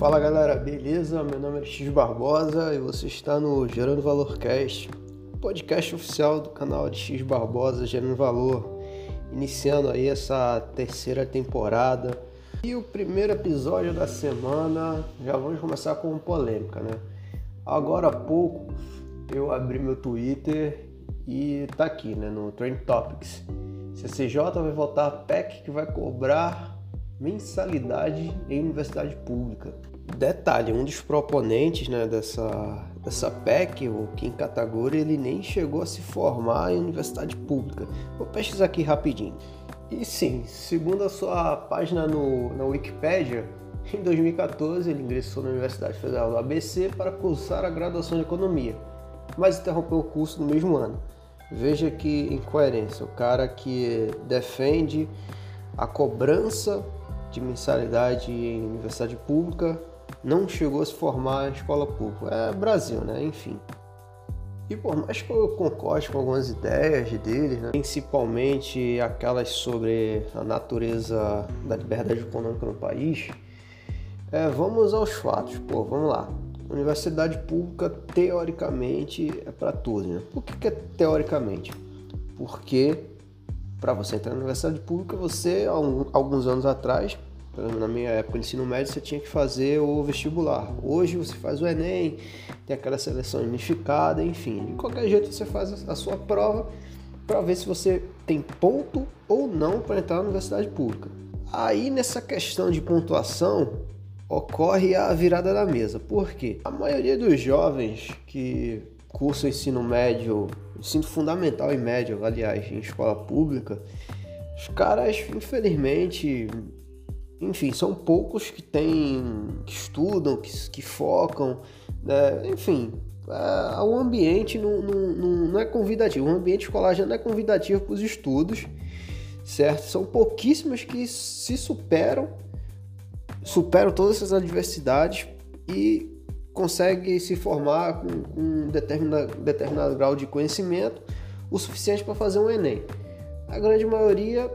Fala galera, beleza? Meu nome é X Barbosa e você está no Gerando Valor Cast, podcast oficial do canal de X Barbosa Gerando Valor, iniciando aí essa terceira temporada. E o primeiro episódio da semana, já vamos começar com polêmica, né? Agora há pouco eu abri meu Twitter e tá aqui, né, no Trend Topics. CCJ vai votar a PEC que vai cobrar mensalidade em universidade pública. Detalhe, um dos proponentes né, dessa, dessa PEC, o Kim Kataguri, ele nem chegou a se formar em universidade pública. Vou pesquisar aqui rapidinho. E sim, segundo a sua página no, na Wikipedia, em 2014 ele ingressou na Universidade Federal do ABC para cursar a graduação de Economia, mas interrompeu o curso no mesmo ano. Veja que incoerência, o cara que defende a cobrança de mensalidade em universidade pública não chegou a se formar em escola pública. É Brasil, né? Enfim. E por mais que eu concorde com algumas ideias dele, né? principalmente aquelas sobre a natureza da liberdade econômica no país, é, vamos aos fatos. Pô, vamos lá. Universidade pública, teoricamente, é para todos. Né? Por que, que é teoricamente? Porque para você entrar na universidade pública, você, alguns anos atrás, na minha época de ensino médio, você tinha que fazer o vestibular. Hoje você faz o Enem, tem aquela seleção unificada, enfim. De qualquer jeito você faz a sua prova para ver se você tem ponto ou não para entrar na universidade pública. Aí nessa questão de pontuação ocorre a virada da mesa. Por quê? A maioria dos jovens que cursam ensino médio, ensino fundamental e médio, aliás, em escola pública, os caras, infelizmente, enfim, são poucos que têm, que estudam, que, que focam, né? enfim, é, o ambiente não, não, não, é convidativo, o ambiente escolar já não é convidativo para os estudos, certo? São pouquíssimos que se superam, superam todas essas adversidades e conseguem se formar com, com um determinado, determinado grau de conhecimento, o suficiente para fazer um Enem. A grande maioria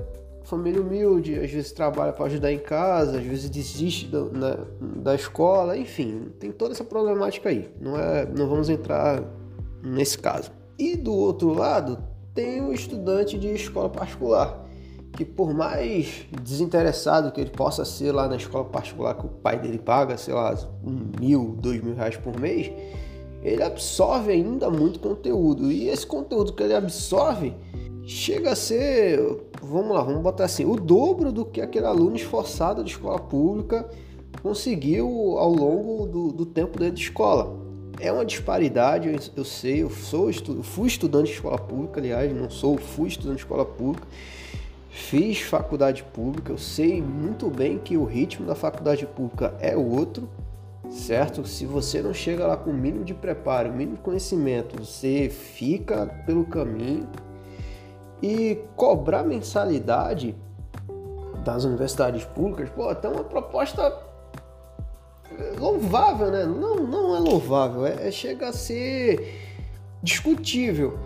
família humilde, às vezes trabalha para ajudar em casa, às vezes desiste da, na, da escola, enfim, tem toda essa problemática aí. Não, é, não vamos entrar nesse caso. E do outro lado, tem o estudante de escola particular, que por mais desinteressado que ele possa ser lá na escola particular que o pai dele paga, sei lá, um mil, dois mil reais por mês, ele absorve ainda muito conteúdo. E esse conteúdo que ele absorve chega a ser, vamos lá, vamos botar assim, o dobro do que aquele aluno esforçado de escola pública conseguiu ao longo do, do tempo dele de escola. É uma disparidade, eu, eu sei, eu sou estu, fui estudante de escola pública, aliás, não sou, fui estudante de escola pública, fiz faculdade pública, eu sei muito bem que o ritmo da faculdade pública é outro, certo? Se você não chega lá com o mínimo de preparo, o mínimo de conhecimento, você fica pelo caminho, e cobrar mensalidade das universidades públicas, pô, até uma proposta louvável, né? Não, não é louvável, é, é chega a ser discutível.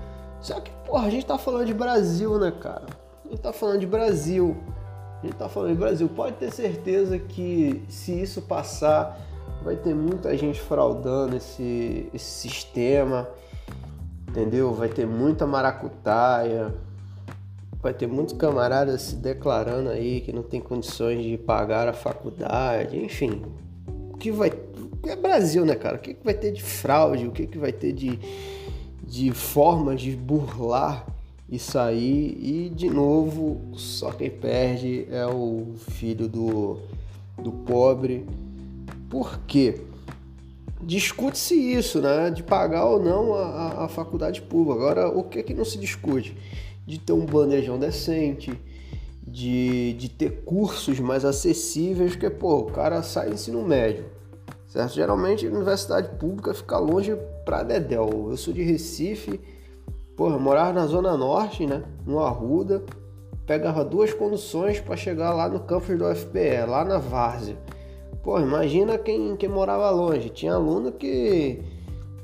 Só que, porra, a gente tá falando de Brasil, né, cara? A gente tá falando de Brasil. A gente tá falando de Brasil. Pode ter certeza que se isso passar, vai ter muita gente fraudando esse, esse sistema, entendeu? Vai ter muita maracutaia, vai ter muitos camaradas se declarando aí que não tem condições de pagar a faculdade, enfim. O que vai. É Brasil, né, cara? O que, que vai ter de fraude? O que, que vai ter de, de forma de burlar isso aí? E, de novo, só quem perde é o filho do, do pobre. Por quê? Discute-se isso, né? De pagar ou não a, a faculdade pública. Agora, o que, que não se discute? De ter um bandejão decente, de, de ter cursos mais acessíveis, porque, pô, o cara sai do ensino médio, certo? Geralmente universidade pública fica longe pra Dedéu. Eu sou de Recife, porra, morava na Zona Norte, né? No Arruda, pegava duas conduções para chegar lá no campus do FPE, lá na Várzea. Pô, imagina quem, quem morava longe. Tinha aluno que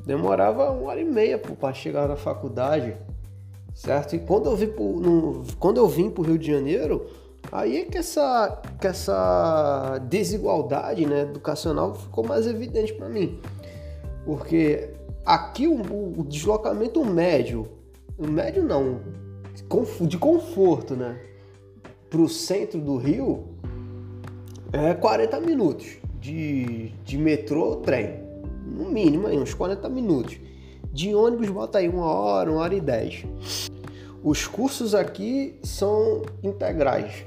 demorava uma hora e meia para chegar na faculdade certo? E quando eu vim pro, no, quando eu vim para o Rio de Janeiro, Aí é que essa, que essa desigualdade né, educacional ficou mais evidente para mim. Porque aqui o, o, deslocamento médio, o médio não, de conforto, né? Para o centro do Rio é 40 minutos de, de metrô ou trem. No mínimo aí, uns 40 minutos. De ônibus bota aí uma hora, uma hora e dez. Os cursos aqui são integrais.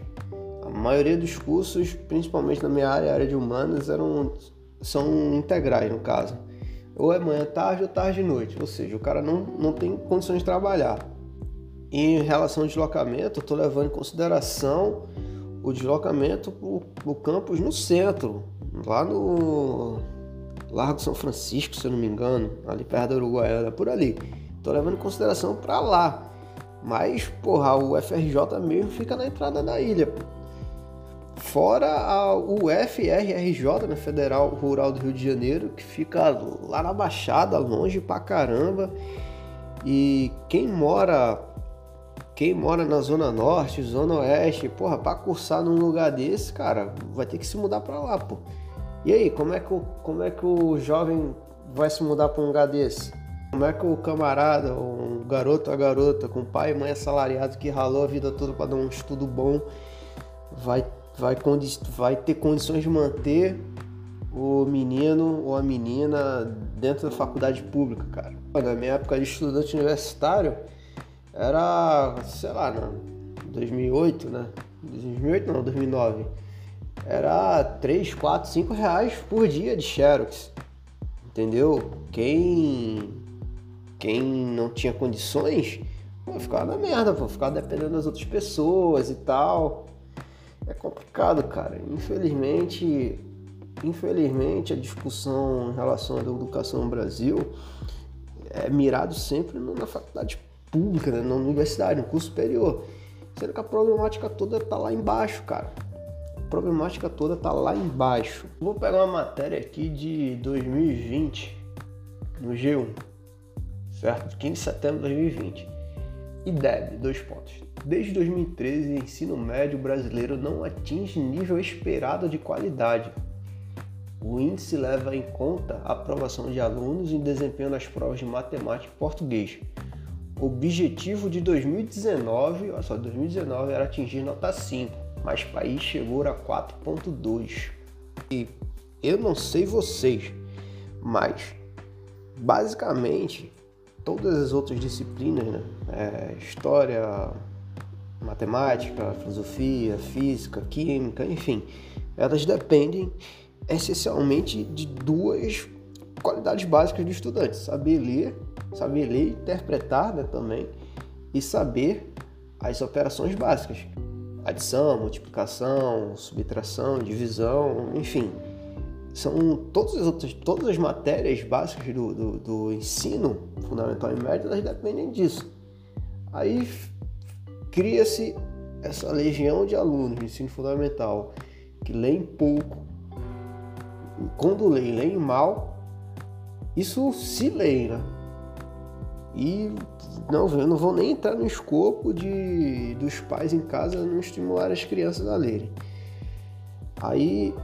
A maioria dos cursos, principalmente na minha área, área de humanas, eram, são integrais no caso. Ou é manhã tarde ou tarde noite. Ou seja, o cara não, não tem condições de trabalhar. E em relação ao deslocamento, eu estou levando em consideração o deslocamento para o campus no centro, lá no Largo São Francisco, se eu não me engano, ali perto da Uruguaiana, por ali. Estou levando em consideração para lá. Mas, porra, o FRJ mesmo fica na entrada da ilha. Fora a UFRRJ, né, Federal Rural do Rio de Janeiro, que fica lá na Baixada, longe pra caramba. E quem mora quem mora na Zona Norte, Zona Oeste, porra, pra cursar num lugar desse, cara, vai ter que se mudar pra lá, pô. E aí, como é que o, como é que o jovem vai se mudar pra um lugar desse? Como é que o camarada, um garoto ou garota, com pai e mãe assalariado que ralou a vida toda para dar um estudo bom, vai, vai, vai ter condições de manter o menino ou a menina dentro da faculdade pública, cara? Na minha época de estudante universitário, era, sei lá, né? 2008, né? 2008 não, 2009. Era 3, 4, 5 reais por dia de Xerox. Entendeu? Quem quem não tinha condições, pô, ficava na merda, pô, ficava dependendo das outras pessoas e tal. É complicado, cara. Infelizmente, infelizmente a discussão em relação à educação no Brasil é mirado sempre na faculdade pública, né? na universidade, no curso superior. Sendo que a problemática toda tá lá embaixo, cara. Problemática toda tá lá embaixo. Vou pegar uma matéria aqui de 2020 no G1, certo? 15 de setembro de 2020. IDEB, dois pontos. Desde 2013, o ensino médio brasileiro não atinge nível esperado de qualidade. O índice leva em conta a aprovação de alunos em desempenho nas provas de matemática e português, objetivo de 2019, olha só, 2019 era atingir nota 5, mas o país chegou a 4.2. E eu não sei vocês, mas basicamente todas as outras disciplinas, né? É, história, matemática, filosofia, física, química, enfim, elas dependem essencialmente de duas qualidades básicas do estudante: saber ler saber ler, interpretar né, também e saber as operações básicas, adição, multiplicação, subtração, divisão, enfim, são todas as outras, todas as matérias básicas do, do, do ensino fundamental e médio, elas dependem disso. Aí cria-se essa legião de alunos de ensino fundamental que leem pouco, quando leem, leem mal, isso se lê, né? E não, eu não vou nem entrar no escopo de dos pais em casa não estimular as crianças a lerem. Aí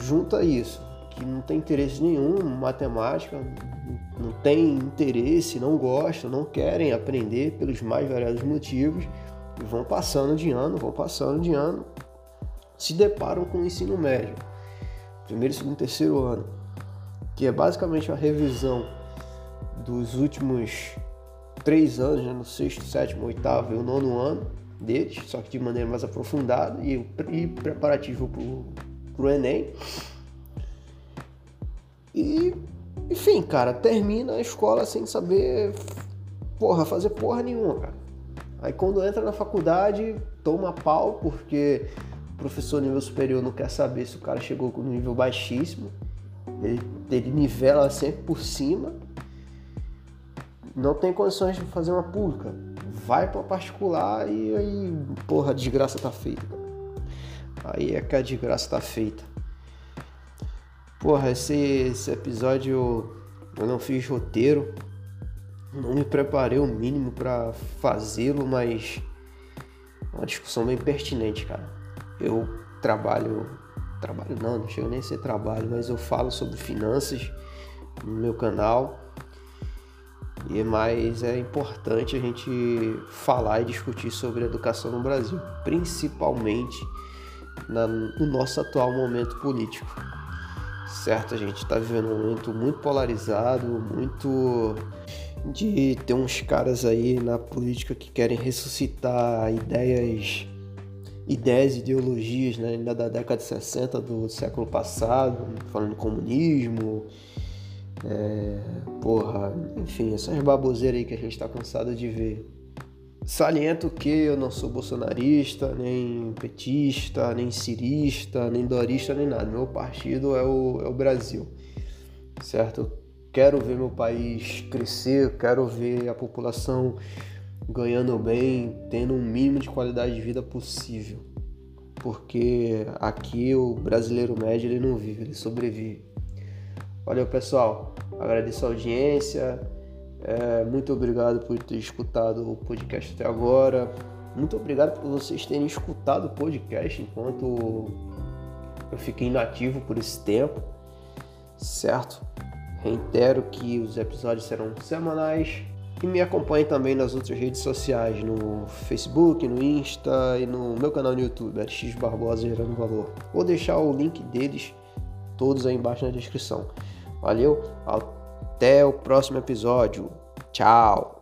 junta isso, que não tem interesse nenhum em matemática, não tem interesse, não gostam, não querem aprender pelos mais variados motivos, e vão passando de ano, vão passando de ano, se deparam com o ensino médio, primeiro, segundo, terceiro ano, que é basicamente uma revisão dos últimos três anos, né, no sexto, sétimo, oitavo e o nono ano deles, só que de maneira mais aprofundada e, e preparativo para o Enem. E, enfim, cara, termina a escola sem saber, porra, fazer porra nenhuma, cara. Aí quando entra na faculdade, toma pau, porque o professor nível superior não quer saber se o cara chegou com nível baixíssimo. Ele, ele nivela sempre por cima não tem condições de fazer uma pública, vai para particular e aí, porra, a desgraça tá feita. Aí é que a desgraça tá feita. Porra, esse, esse episódio eu não fiz roteiro, não me preparei o mínimo para fazê-lo, mas é uma discussão bem pertinente, cara. eu trabalho, trabalho não, não chega nem a ser trabalho, mas eu falo sobre finanças no meu canal. E mais é importante a gente falar e discutir sobre educação no Brasil, principalmente na, no nosso atual momento político. Certo, a gente está vivendo um momento muito polarizado, muito de ter uns caras aí na política que querem ressuscitar ideias, ideias ideologias né, ainda da década de 60 do século passado, falando comunismo, é, porra, enfim, essas baboseiras aí que a gente está cansado de ver. Saliento que eu não sou bolsonarista, nem petista, nem cirista, nem dorista, nem nada. Meu partido é o, é o Brasil, certo? quero ver meu país crescer, quero ver a população ganhando bem, tendo um mínimo de qualidade de vida possível. Porque aqui o brasileiro médio ele não vive, ele sobrevive. Valeu pessoal, agradeço a audiência, é, muito obrigado por ter escutado o podcast até agora. Muito obrigado por vocês terem escutado o podcast enquanto eu fiquei inativo por esse tempo, certo? Reitero que os episódios serão semanais e me acompanhe também nas outras redes sociais, no Facebook, no Insta e no meu canal no YouTube, RX Barbosa Gerando Valor. Vou deixar o link deles todos aí embaixo na descrição. Valeu, até o próximo episódio. Tchau!